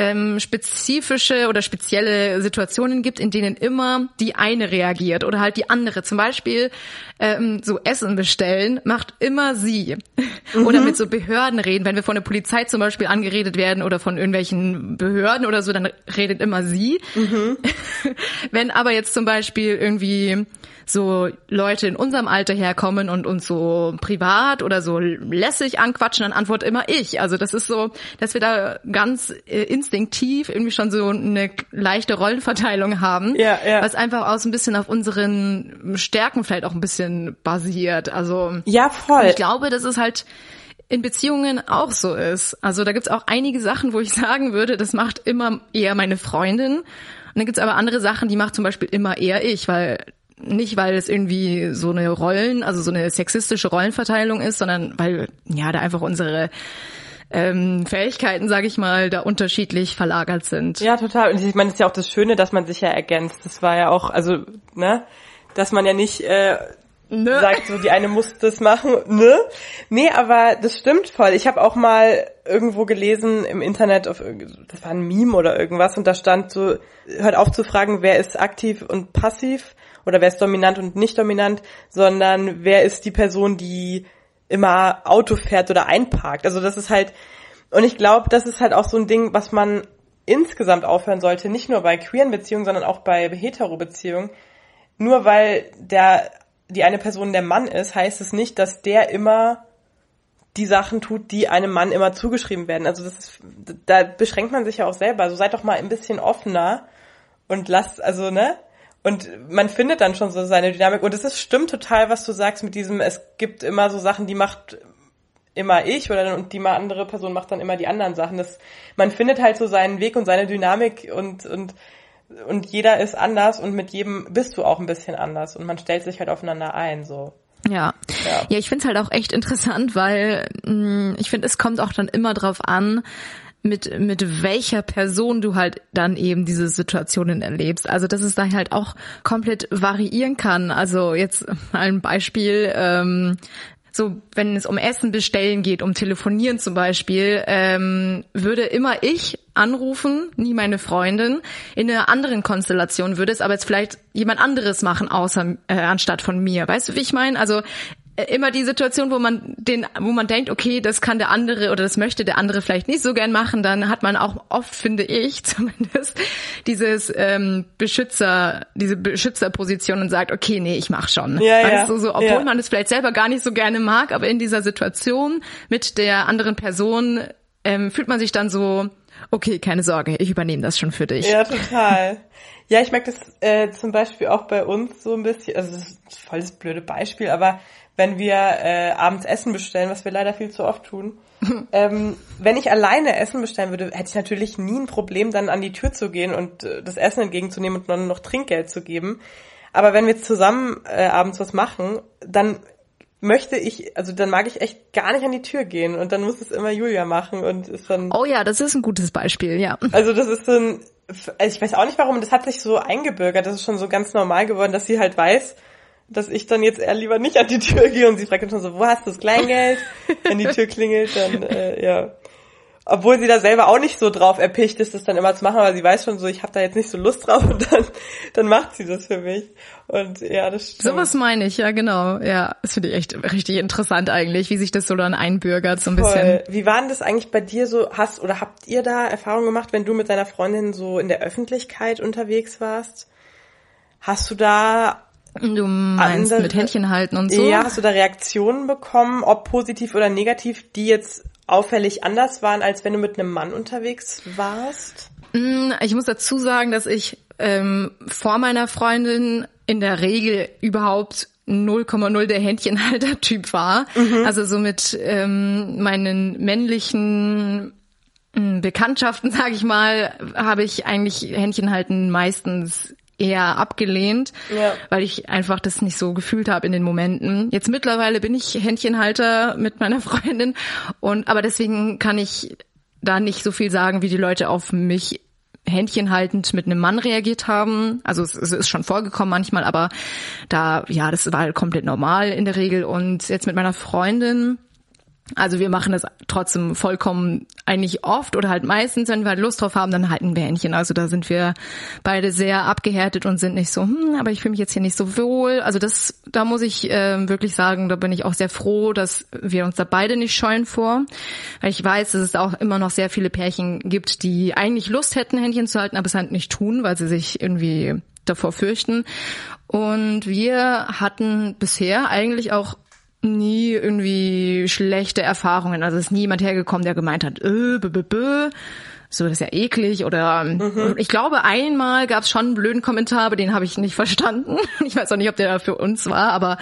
ähm, spezifische oder spezielle Situationen gibt, in denen immer die eine reagiert oder halt die andere. Zum Beispiel ähm, so Essen bestellen macht immer sie. Oder mit so Behörden reden. Wenn wir von der Polizei zum Beispiel angeredet werden oder von irgendwelchen Behörden oder so, dann redet immer sie. Wenn aber jetzt zum Beispiel irgendwie so Leute in unserem Alter herkommen und uns so privat oder so lässig anquatschen, dann antworte immer ich. Also das ist so, dass wir da ganz äh, instinktiv irgendwie schon so eine leichte Rollenverteilung haben, Ja, ja. was einfach aus ein bisschen auf unseren Stärken vielleicht auch ein bisschen basiert. Also Ja, voll. ich glaube, dass es halt in Beziehungen auch so ist. Also da gibt's auch einige Sachen, wo ich sagen würde, das macht immer eher meine Freundin. Und dann gibt's aber andere Sachen, die macht zum Beispiel immer eher ich, weil nicht, weil es irgendwie so eine Rollen, also so eine sexistische Rollenverteilung ist, sondern weil ja da einfach unsere ähm, Fähigkeiten, sage ich mal, da unterschiedlich verlagert sind. Ja, total. Und ich meine, das ist ja auch das Schöne, dass man sich ja ergänzt. Das war ja auch, also, ne, dass man ja nicht äh, Ne? sagt, so die eine muss das machen, ne? Nee, aber das stimmt voll. Ich habe auch mal irgendwo gelesen im Internet, auf, das war ein Meme oder irgendwas, und da stand so, hört auf zu fragen, wer ist aktiv und passiv oder wer ist dominant und nicht dominant, sondern wer ist die Person, die immer Auto fährt oder einparkt. Also das ist halt, Und ich glaube, das ist halt auch so ein Ding, was man insgesamt aufhören sollte, nicht nur bei queeren Beziehungen, sondern auch bei hetero-Beziehungen. Nur weil der, die eine Person der Mann ist, heißt es nicht, dass der immer die Sachen tut, die einem Mann immer zugeschrieben werden. Also das ist, da beschränkt man sich ja auch selber. Also seid doch mal ein bisschen offener und lasst, also, ne? Und man findet dann schon so seine Dynamik. Und es ist stimmt total, was du sagst mit diesem, es gibt immer so Sachen, die macht immer ich oder und die mal andere Person macht dann immer die anderen Sachen. Das, man findet halt so seinen Weg und seine Dynamik und, und, und jeder ist anders und mit jedem bist du auch ein bisschen anders und man stellt sich halt aufeinander ein, so. Ja. ja, ja, ich finde es halt auch echt interessant, weil mh, mm, ich finde, es kommt auch dann immer drauf an, mit, mit welcher Person du halt dann eben diese Situationen erlebst. Also dass es da halt auch komplett variieren kann. Also jetzt mal ein Beispiel, ähm, so wenn es um Essen bestellen geht, um telefonieren zum Beispiel, ähm, würde immer ich anrufen, nie meine Freundin. In einer anderen Konstellation würde es aber jetzt vielleicht jemand anderes machen, außer äh, anstatt von mir. Weißt du, wie ich meine? Also immer die Situation, wo man den, wo man denkt, okay, das kann der andere oder das möchte der andere vielleicht nicht so gern machen, dann hat man auch oft, finde ich zumindest, dieses ähm, Beschützer, diese Beschützerposition und sagt, okay, nee, ich mach schon. Ja, weißt ja. du, so, obwohl ja. man es vielleicht selber gar nicht so gerne mag, aber in dieser Situation mit der anderen Person ähm, fühlt man sich dann so, okay, keine Sorge, ich übernehme das schon für dich. Ja, total. Ja, ich merke das äh, zum Beispiel auch bei uns so ein bisschen, also das ist voll das blöde Beispiel, aber wenn wir äh, abends Essen bestellen, was wir leider viel zu oft tun. ähm, wenn ich alleine Essen bestellen würde, hätte ich natürlich nie ein Problem, dann an die Tür zu gehen und äh, das Essen entgegenzunehmen und dann noch Trinkgeld zu geben. Aber wenn wir zusammen äh, abends was machen, dann möchte ich, also dann mag ich echt gar nicht an die Tür gehen und dann muss es immer Julia machen und ist dann. Oh ja, das ist ein gutes Beispiel, ja. Also das ist so ein, also ich weiß auch nicht warum, das hat sich so eingebürgert, das ist schon so ganz normal geworden, dass sie halt weiß, dass ich dann jetzt eher lieber nicht an die Tür gehe und sie fragt dann schon so, wo hast du das Kleingeld? Wenn die Tür klingelt, dann äh, ja. Obwohl sie da selber auch nicht so drauf erpicht ist, das dann immer zu machen, aber sie weiß schon so, ich habe da jetzt nicht so Lust drauf und dann, dann macht sie das für mich. Und ja, das stimmt. Sowas meine ich, ja genau. Ja, das finde ich echt richtig interessant eigentlich, wie sich das so dann einbürgert so ein Voll. bisschen. Wie war denn das eigentlich bei dir so? Hast oder habt ihr da Erfahrungen gemacht, wenn du mit deiner Freundin so in der Öffentlichkeit unterwegs warst? Hast du da Du meinst andere, mit Händchen halten und so? Ja, hast du da Reaktionen bekommen, ob positiv oder negativ, die jetzt auffällig anders waren, als wenn du mit einem Mann unterwegs warst? Mm, ich muss dazu sagen, dass ich ähm, vor meiner Freundin in der Regel überhaupt 0,0 der Händchenhalter-Typ war. Mhm. Also so mit ähm, meinen männlichen mm, Bekanntschaften, sage ich mal, habe ich eigentlich Händchenhalten meistens eher abgelehnt, ja. weil ich einfach das nicht so gefühlt habe in den Momenten. Jetzt mittlerweile bin ich Händchenhalter mit meiner Freundin und aber deswegen kann ich da nicht so viel sagen, wie die Leute auf mich händchenhaltend mit einem Mann reagiert haben. Also es, es, ist schon vorgekommen manchmal, aber da, ja, das war halt komplett normal in der Regel. Und jetzt mit meiner Freundin, also wir machen das trotzdem vollkommen eigentlich oft oder halt meistens, wenn wir halt Lust drauf haben, dann halten wir Händchen. Also da sind wir beide sehr abgehärtet und sind nicht so, hm, aber ich fühle mich jetzt hier nicht so wohl. Also das, da muss ich äh, wirklich sagen, da bin ich auch sehr froh, dass wir uns da beide nicht scheuen vor. Weil ich weiß, dass es auch immer noch sehr viele Pärchen gibt, die eigentlich Lust hätten, Händchen zu halten, aber es halt nicht tun, weil sie sich irgendwie davor fürchten. Und wir hatten bisher eigentlich auch nie irgendwie schlechte Erfahrungen. Also ist nie jemand hergekommen, der gemeint hat, äh, b -b -b, so das ist ja eklig oder mhm. ich glaube einmal gab es schon einen blöden Kommentar, aber den habe ich nicht verstanden. Ich weiß auch nicht, ob der für uns war, aber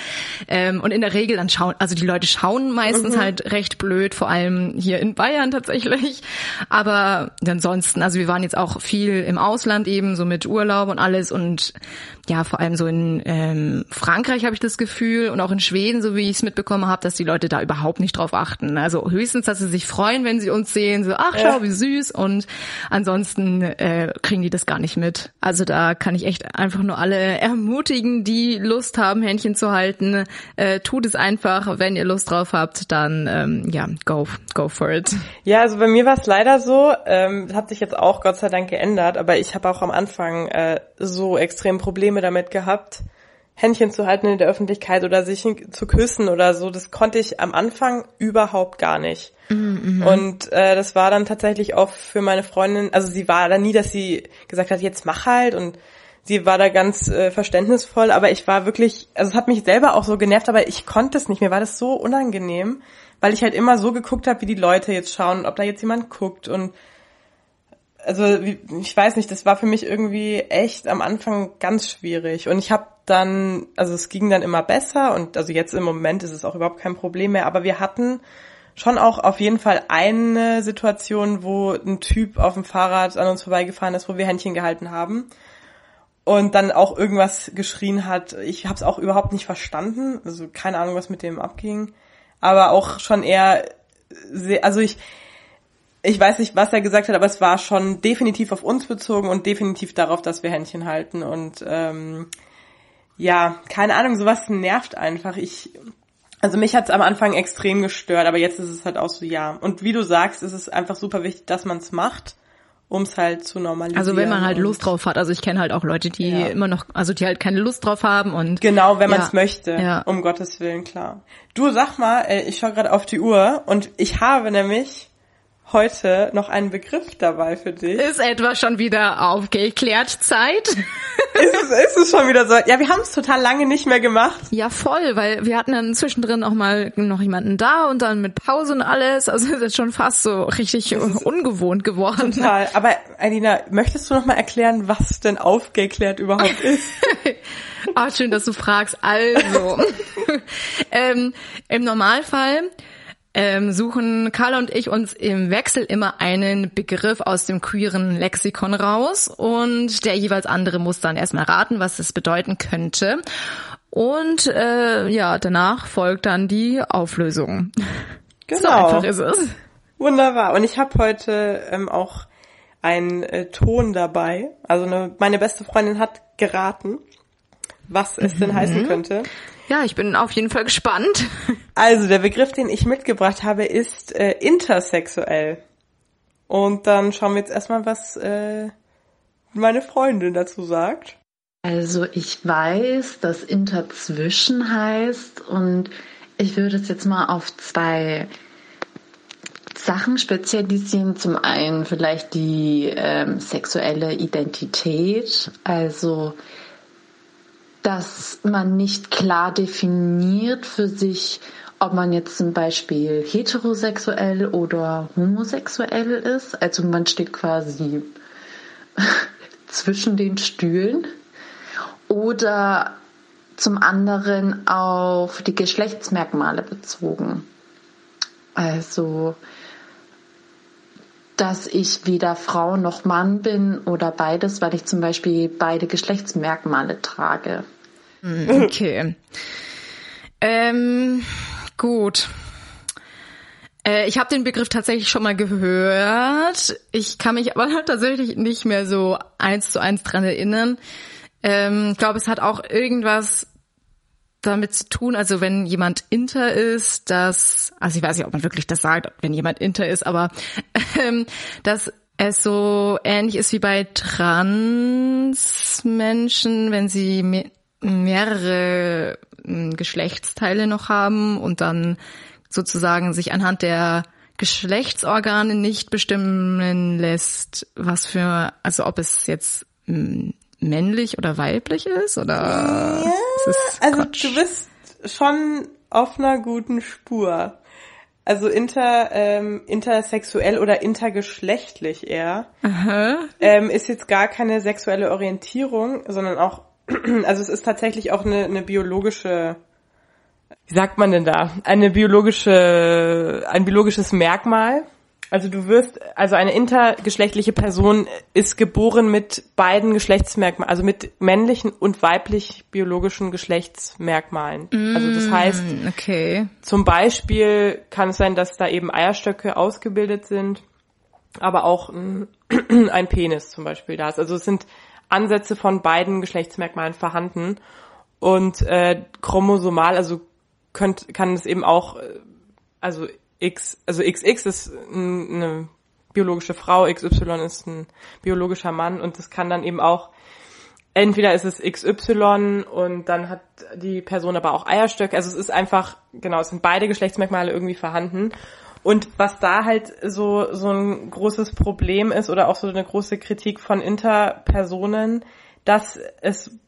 ähm, und in der Regel dann schauen, also die Leute schauen meistens mhm. halt recht blöd, vor allem hier in Bayern tatsächlich. Aber ansonsten, also wir waren jetzt auch viel im Ausland eben, so mit Urlaub und alles und ja, vor allem so in ähm, Frankreich habe ich das Gefühl und auch in Schweden, so wie ich es mitbekommen habe, dass die Leute da überhaupt nicht drauf achten. Also höchstens, dass sie sich freuen, wenn sie uns sehen, so ach schau, wie süß und ansonsten äh, kriegen die das gar nicht mit. Also da kann ich echt einfach nur alle ermutigen, die Lust haben, Händchen zu halten, äh, tut es einfach. Wenn ihr Lust drauf habt, dann ähm, ja, go, go for it. Ja, also bei mir war es leider so, ähm, hat sich jetzt auch Gott sei Dank geändert, aber ich habe auch am Anfang äh, so extrem Probleme damit gehabt, Händchen zu halten in der Öffentlichkeit oder sich zu küssen oder so, das konnte ich am Anfang überhaupt gar nicht. Mhm. Und äh, das war dann tatsächlich auch für meine Freundin, also sie war da nie, dass sie gesagt hat, jetzt mach halt und sie war da ganz äh, verständnisvoll, aber ich war wirklich, also es hat mich selber auch so genervt, aber ich konnte es nicht, mir war das so unangenehm, weil ich halt immer so geguckt habe, wie die Leute jetzt schauen, ob da jetzt jemand guckt und also ich weiß nicht, das war für mich irgendwie echt am Anfang ganz schwierig und ich habe dann, also es ging dann immer besser und also jetzt im Moment ist es auch überhaupt kein Problem mehr, aber wir hatten schon auch auf jeden Fall eine Situation, wo ein Typ auf dem Fahrrad an uns vorbeigefahren ist, wo wir Händchen gehalten haben und dann auch irgendwas geschrien hat. Ich habe es auch überhaupt nicht verstanden, also keine Ahnung, was mit dem abging, aber auch schon eher, sehr, also ich ich weiß nicht, was er gesagt hat, aber es war schon definitiv auf uns bezogen und definitiv darauf, dass wir Händchen halten. Und ähm, ja, keine Ahnung, sowas nervt einfach. Ich, also mich hat's am Anfang extrem gestört, aber jetzt ist es halt auch so, ja. Und wie du sagst, ist es einfach super wichtig, dass man es macht, um es halt zu normalisieren. Also wenn man halt Lust drauf hat. Also ich kenne halt auch Leute, die ja. immer noch, also die halt keine Lust drauf haben und genau, wenn man es möchte, ja. um Gottes willen, klar. Du sag mal, äh, ich schaue gerade auf die Uhr und ich habe nämlich heute noch einen Begriff dabei für dich. Ist etwa schon wieder aufgeklärt Zeit? ist, es, ist es schon wieder so? Ja, wir haben es total lange nicht mehr gemacht. Ja, voll, weil wir hatten dann zwischendrin auch mal noch jemanden da und dann mit Pause und alles. Also ist jetzt schon fast so richtig ungewohnt geworden. Total. Aber Alina, möchtest du noch mal erklären, was denn aufgeklärt überhaupt ist? Ah, schön, dass du fragst. Also, ähm, im Normalfall ähm, suchen Carla und ich uns im Wechsel immer einen Begriff aus dem queeren Lexikon raus und der jeweils andere muss dann erstmal raten, was es bedeuten könnte. Und äh, ja, danach folgt dann die Auflösung. Genau. So einfach ist es. Wunderbar. Und ich habe heute ähm, auch einen äh, Ton dabei. Also eine, meine beste Freundin hat geraten, was es mhm. denn heißen könnte. Ja, ich bin auf jeden Fall gespannt. Also der Begriff, den ich mitgebracht habe, ist äh, intersexuell. Und dann schauen wir jetzt erstmal, was äh, meine Freundin dazu sagt. Also ich weiß, dass interzwischen heißt und ich würde es jetzt mal auf zwei Sachen spezialisieren. Zum einen vielleicht die ähm, sexuelle Identität, also dass man nicht klar definiert für sich, ob man jetzt zum Beispiel heterosexuell oder homosexuell ist. Also man steht quasi zwischen den Stühlen. Oder zum anderen auf die Geschlechtsmerkmale bezogen. Also, dass ich weder Frau noch Mann bin oder beides, weil ich zum Beispiel beide Geschlechtsmerkmale trage. Hm, okay. ähm, gut. Äh, ich habe den Begriff tatsächlich schon mal gehört. Ich kann mich aber tatsächlich nicht mehr so eins zu eins dran erinnern. Ähm, ich glaube, es hat auch irgendwas damit zu tun, also wenn jemand inter ist, dass, also ich weiß nicht, ob man wirklich das sagt, wenn jemand inter ist, aber ähm, dass es so ähnlich ist wie bei Transmenschen, wenn sie mehrere hm, Geschlechtsteile noch haben und dann sozusagen sich anhand der Geschlechtsorgane nicht bestimmen lässt, was für, also ob es jetzt männlich oder weiblich ist oder ja, ist also Quatsch? du bist schon auf einer guten Spur. Also inter, ähm, intersexuell oder intergeschlechtlich eher. Aha. Ähm, ist jetzt gar keine sexuelle Orientierung, sondern auch also es ist tatsächlich auch eine, eine biologische, wie sagt man denn da? Eine biologische, ein biologisches Merkmal. Also du wirst, also eine intergeschlechtliche Person ist geboren mit beiden Geschlechtsmerkmalen, also mit männlichen und weiblich biologischen Geschlechtsmerkmalen. Mm, also das heißt, okay. zum Beispiel kann es sein, dass da eben Eierstöcke ausgebildet sind, aber auch ein, ein Penis zum Beispiel da ist. Also es sind Ansätze von beiden Geschlechtsmerkmalen vorhanden. Und äh, chromosomal, also könnt, kann es eben auch, äh, also X, also XX ist eine biologische Frau, XY ist ein biologischer Mann und das kann dann eben auch entweder ist es XY und dann hat die Person aber auch Eierstöcke. Also es ist einfach, genau, es sind beide Geschlechtsmerkmale irgendwie vorhanden. Und was da halt so, so ein großes Problem ist oder auch so eine große Kritik von Interpersonen, dass es,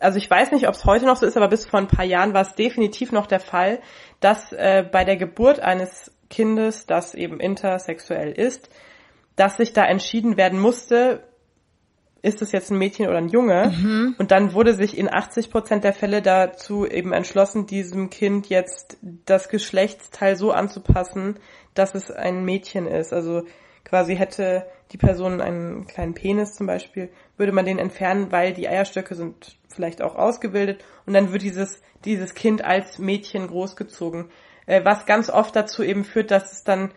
also ich weiß nicht, ob es heute noch so ist, aber bis vor ein paar Jahren war es definitiv noch der Fall, dass äh, bei der Geburt eines Kindes, das eben intersexuell ist, dass sich da entschieden werden musste, ist es jetzt ein Mädchen oder ein Junge? Mhm. Und dann wurde sich in 80 Prozent der Fälle dazu eben entschlossen, diesem Kind jetzt das Geschlechtsteil so anzupassen, dass es ein Mädchen ist. Also quasi hätte die Person einen kleinen Penis zum Beispiel, würde man den entfernen, weil die Eierstöcke sind vielleicht auch ausgebildet und dann wird dieses, dieses Kind als Mädchen großgezogen. Äh, was ganz oft dazu eben führt, dass es dann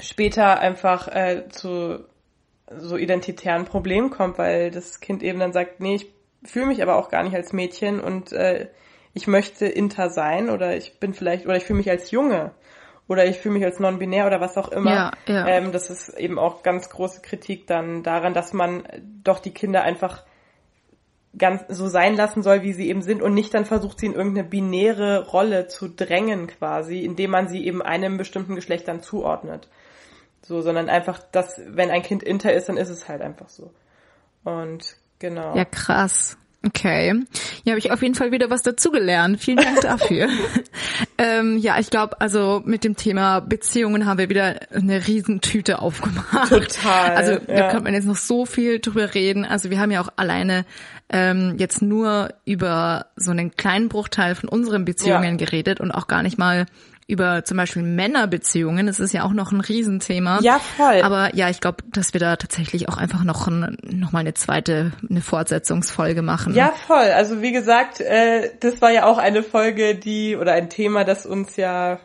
später einfach äh, zu so identitären Problem kommt, weil das Kind eben dann sagt, nee, ich fühle mich aber auch gar nicht als Mädchen und äh, ich möchte inter sein oder ich bin vielleicht oder ich fühle mich als Junge oder ich fühle mich als non-binär oder was auch immer. Ja, ja. Ähm, das ist eben auch ganz große Kritik dann daran, dass man doch die Kinder einfach ganz so sein lassen soll, wie sie eben sind und nicht dann versucht, sie in irgendeine binäre Rolle zu drängen quasi, indem man sie eben einem bestimmten Geschlecht dann zuordnet. So, sondern einfach, dass, wenn ein Kind inter ist, dann ist es halt einfach so. Und genau. Ja, krass. Okay. Ja, habe ich auf jeden Fall wieder was dazugelernt. Vielen Dank dafür. ähm, ja, ich glaube, also mit dem Thema Beziehungen haben wir wieder eine Riesentüte aufgemacht. Total. Also da ja. könnte man jetzt noch so viel drüber reden. Also wir haben ja auch alleine ähm, jetzt nur über so einen kleinen Bruchteil von unseren Beziehungen ja. geredet und auch gar nicht mal über zum Beispiel Männerbeziehungen. Das ist ja auch noch ein Riesenthema. Ja, voll. Aber ja, ich glaube, dass wir da tatsächlich auch einfach noch, ein, noch mal eine zweite, eine Fortsetzungsfolge machen. Ja, voll. Also wie gesagt, äh, das war ja auch eine Folge, die oder ein Thema, das uns ja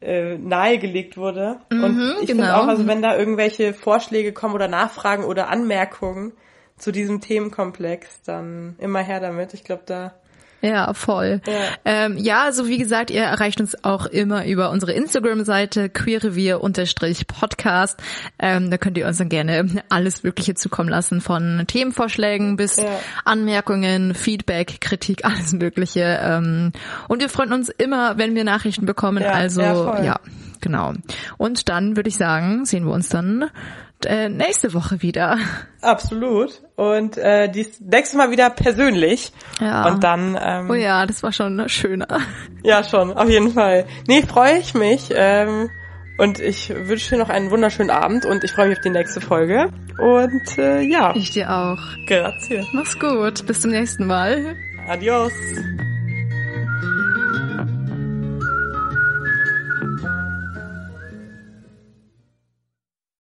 äh, nahegelegt wurde. Mhm, Und ich genau. finde auch, also wenn da irgendwelche Vorschläge kommen oder Nachfragen oder Anmerkungen zu diesem Themenkomplex, dann immer her damit. Ich glaube, da ja, voll. Ja, ähm, ja also wie gesagt, ihr erreicht uns auch immer über unsere Instagram-Seite queerevier-podcast. Ähm, da könnt ihr uns dann gerne alles Mögliche zukommen lassen, von Themenvorschlägen bis ja. Anmerkungen, Feedback, Kritik, alles Mögliche. Ähm, und wir freuen uns immer, wenn wir Nachrichten bekommen. Ja, also ja, genau. Und dann würde ich sagen, sehen wir uns dann äh, nächste Woche wieder. Absolut. Und äh, dies nächste Mal wieder persönlich. Ja. Und dann. Ähm, oh ja, das war schon schöner. Ja, schon, auf jeden Fall. Nee, freue ich mich. Ähm, und ich wünsche dir noch einen wunderschönen Abend und ich freue mich auf die nächste Folge. Und äh, ja. Ich dir auch. Grazie. Mach's gut. Bis zum nächsten Mal. Adios.